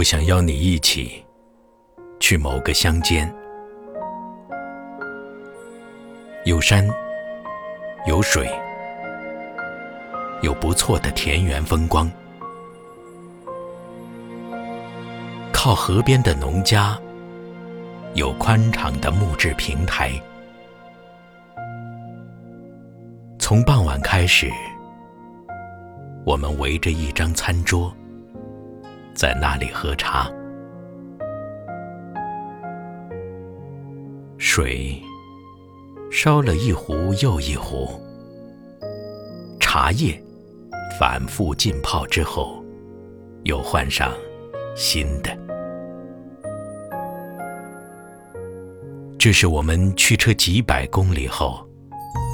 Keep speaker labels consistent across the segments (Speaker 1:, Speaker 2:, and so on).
Speaker 1: 我想邀你一起去某个乡间，有山，有水，有不错的田园风光。靠河边的农家，有宽敞的木质平台。从傍晚开始，我们围着一张餐桌，在那里喝茶。水烧了一壶又一壶，茶叶反复浸泡之后，又换上新的。这是我们驱车几百公里后，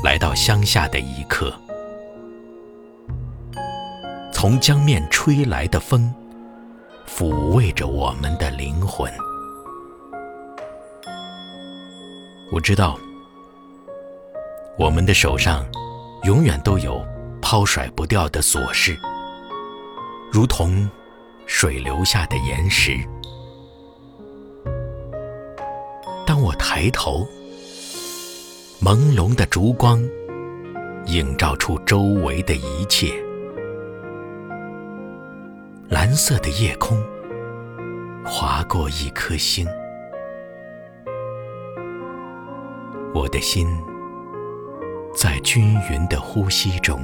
Speaker 1: 来到乡下的一刻。从江面吹来的风，抚慰着我们的灵魂。我知道，我们的手上永远都有抛甩不掉的琐事，如同水流下的岩石。当我抬头，朦胧的烛光映照出周围的一切。蓝色的夜空划过一颗星，我的心在均匀的呼吸中，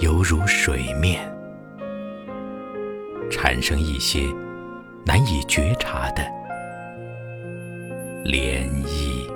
Speaker 1: 犹如水面，产生一些难以觉察的。涟漪。